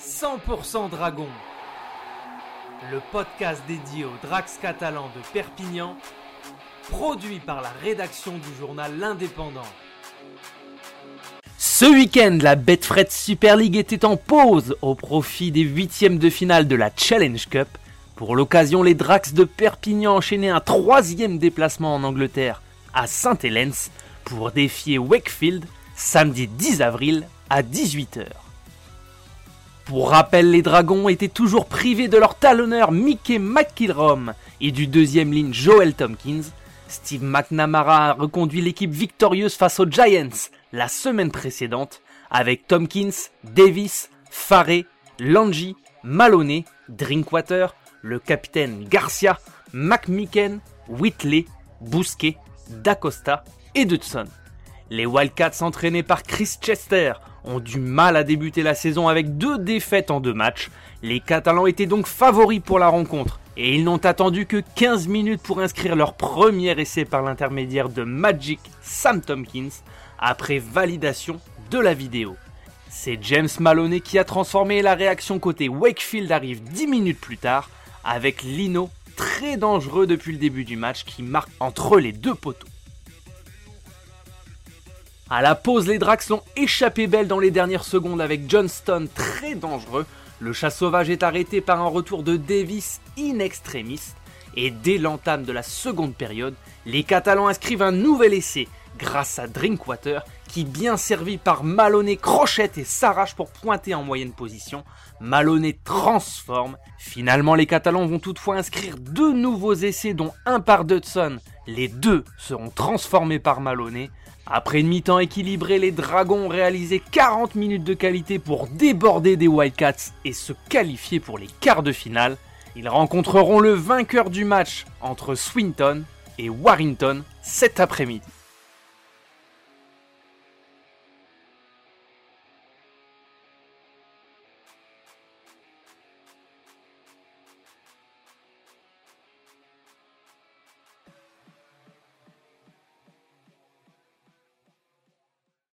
100% Dragon, le podcast dédié aux Drax catalans de Perpignan, produit par la rédaction du journal L'Indépendant. Ce week-end, la Betfred Super League était en pause au profit des huitièmes de finale de la Challenge Cup. Pour l'occasion, les Drax de Perpignan enchaînaient un troisième déplacement en Angleterre, à Saint-Helens, pour défier Wakefield samedi 10 avril à 18h. Pour rappel, les Dragons étaient toujours privés de leur talonneur Mickey McIlrom et du deuxième ligne Joel Tompkins. Steve McNamara a reconduit l'équipe victorieuse face aux Giants la semaine précédente avec Tompkins, Davis, Faré, Langy, Maloney, Drinkwater, le capitaine Garcia, McMicken, Whitley, Bousquet, Dacosta et Dudson. Les Wildcats entraînés par Chris Chester ont du mal à débuter la saison avec deux défaites en deux matchs. Les Catalans étaient donc favoris pour la rencontre et ils n'ont attendu que 15 minutes pour inscrire leur premier essai par l'intermédiaire de Magic Sam Tompkins après validation de la vidéo. C'est James Maloney qui a transformé la réaction côté Wakefield arrive 10 minutes plus tard avec Lino très dangereux depuis le début du match qui marque entre les deux poteaux. À la pause, les Drax ont échappé belle dans les dernières secondes avec Johnston très dangereux. Le chat sauvage est arrêté par un retour de Davis in extremis. Et dès l'entame de la seconde période, les Catalans inscrivent un nouvel essai grâce à Drinkwater qui, bien servi par Maloney, crochette et s'arrache pour pointer en moyenne position. Maloney transforme. Finalement, les Catalans vont toutefois inscrire deux nouveaux essais, dont un par Dudson. Les deux seront transformés par Maloney. Après une mi-temps équilibrée, les Dragons ont réalisé 40 minutes de qualité pour déborder des Wildcats et se qualifier pour les quarts de finale. Ils rencontreront le vainqueur du match entre Swinton et Warrington cet après-midi.